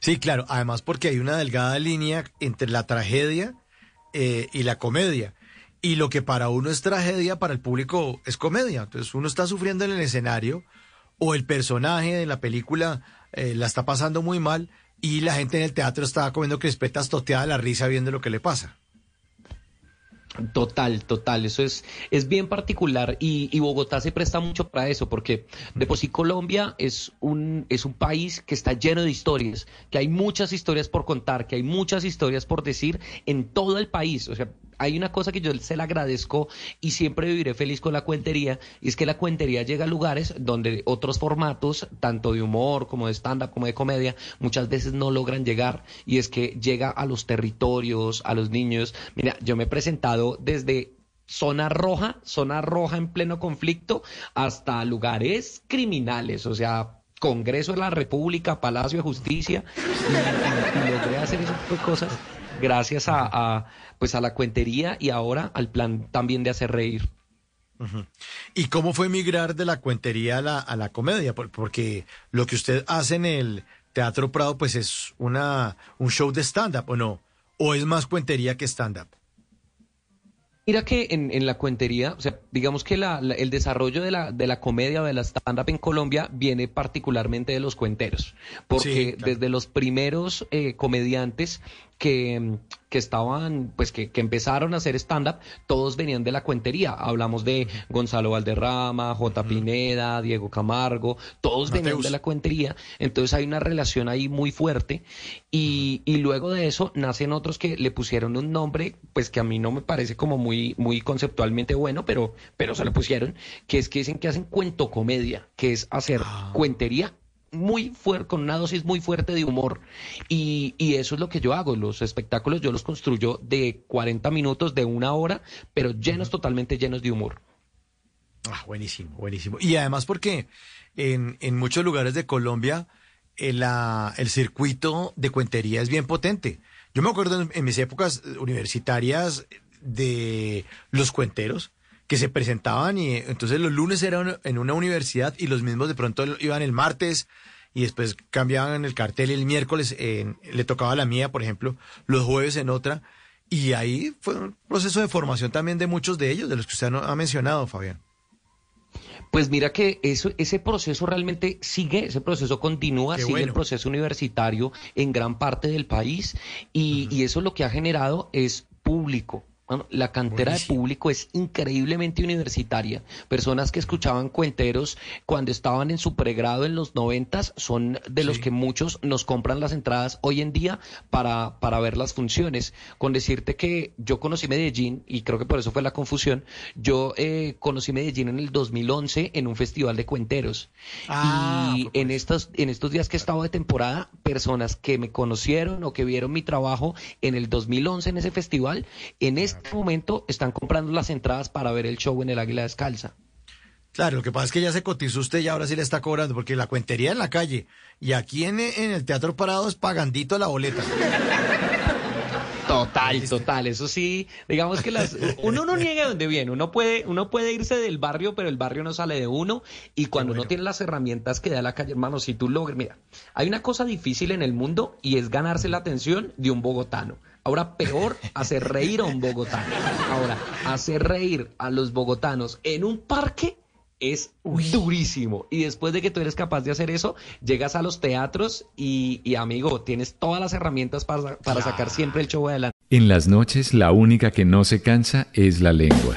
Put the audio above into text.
Sí, claro, además porque hay una delgada línea entre la tragedia eh, y la comedia. Y lo que para uno es tragedia, para el público es comedia. Entonces uno está sufriendo en el escenario o el personaje de la película eh, la está pasando muy mal y la gente en el teatro está comiendo crispetas toteada la risa viendo lo que le pasa. Total, total, eso es, es bien particular y, Bogotá se presta mucho para eso porque de por sí Colombia es un, es un país que está lleno de historias, que hay muchas historias por contar, que hay muchas historias por decir en todo el país, o sea, hay una cosa que yo se la agradezco y siempre viviré feliz con la cuentería, y es que la cuentería llega a lugares donde otros formatos, tanto de humor como de stand-up, como de comedia, muchas veces no logran llegar, y es que llega a los territorios, a los niños. Mira, yo me he presentado desde zona roja, zona roja en pleno conflicto, hasta lugares criminales, o sea, Congreso de la República, Palacio de Justicia, y, logré hacer ese tipo de cosas gracias a pues a la cuentería y ahora al plan también de hacer reír. ¿Y cómo fue migrar de la cuentería a la, a la comedia? Porque lo que usted hace en el Teatro Prado, pues es una, un show de stand-up, ¿o no? ¿O es más cuentería que stand-up? Mira que en, en, la cuentería, o sea, digamos que la, el desarrollo de la, de la comedia o de la stand-up en Colombia viene particularmente de los cuenteros, porque desde los primeros eh, comediantes que, que estaban, pues que, que, empezaron a hacer stand-up, todos venían de la cuentería. Hablamos de Gonzalo Valderrama, J. Pineda, Diego Camargo, todos venían de la cuentería. Entonces hay una relación ahí muy fuerte. Y, y, luego de eso nacen otros que le pusieron un nombre, pues que a mí no me parece como muy, muy conceptualmente bueno, pero, pero se lo pusieron, que es que dicen que hacen cuento comedia, que es hacer ah. cuentería muy fuerte, con una dosis muy fuerte de humor. Y, y, eso es lo que yo hago. Los espectáculos yo los construyo de 40 minutos, de una hora, pero llenos, totalmente llenos de humor. Ah, buenísimo, buenísimo. Y además porque en, en muchos lugares de Colombia el, eh, el, circuito de cuentería es bien potente. Yo me acuerdo en mis épocas universitarias de los cuenteros que se presentaban y entonces los lunes eran en una universidad y los mismos de pronto iban el martes y después cambiaban el cartel y el miércoles le tocaba la mía, por ejemplo, los jueves en otra. Y ahí fue un proceso de formación también de muchos de ellos, de los que usted ha mencionado, Fabián. Pues mira que eso, ese proceso realmente sigue, ese proceso continúa, sigue el proceso universitario en gran parte del país y, y eso lo que ha generado es público, la cantera de público es increíblemente universitaria. Personas que escuchaban cuenteros cuando estaban en su pregrado en los noventas son de los que muchos nos compran las entradas hoy en día para, para ver las funciones. Con decirte que yo conocí Medellín, y creo que por eso fue la confusión, yo eh, conocí Medellín en el 2011 en un festival de cuenteros. Ah, y en estos, en estos días que he estado de temporada, personas que me conocieron o que vieron mi trabajo en el 2011 en ese festival, en este este momento están comprando las entradas para ver el show en el Águila Descalza. Claro, lo que pasa es que ya se cotizó usted y ahora sí le está cobrando, porque la cuentería en la calle y aquí en, el Teatro Parado es pagandito la boleta. Total, total. Eso sí, digamos que las, uno no niega donde viene. Uno puede, uno puede irse del barrio, pero el barrio no sale de uno. Y cuando uno tiene las herramientas que da la calle, hermano, si tú logras, mira, hay una cosa difícil en el mundo y es ganarse la atención de un bogotano. Ahora peor, hacer reír a un bogotano. Ahora, hacer reír a los bogotanos en un parque es durísimo. Y después de que tú eres capaz de hacer eso, llegas a los teatros y, amigo, tienes todas las herramientas para, para sacar siempre el show adelante. En las noches, la única que no se cansa es la lengua.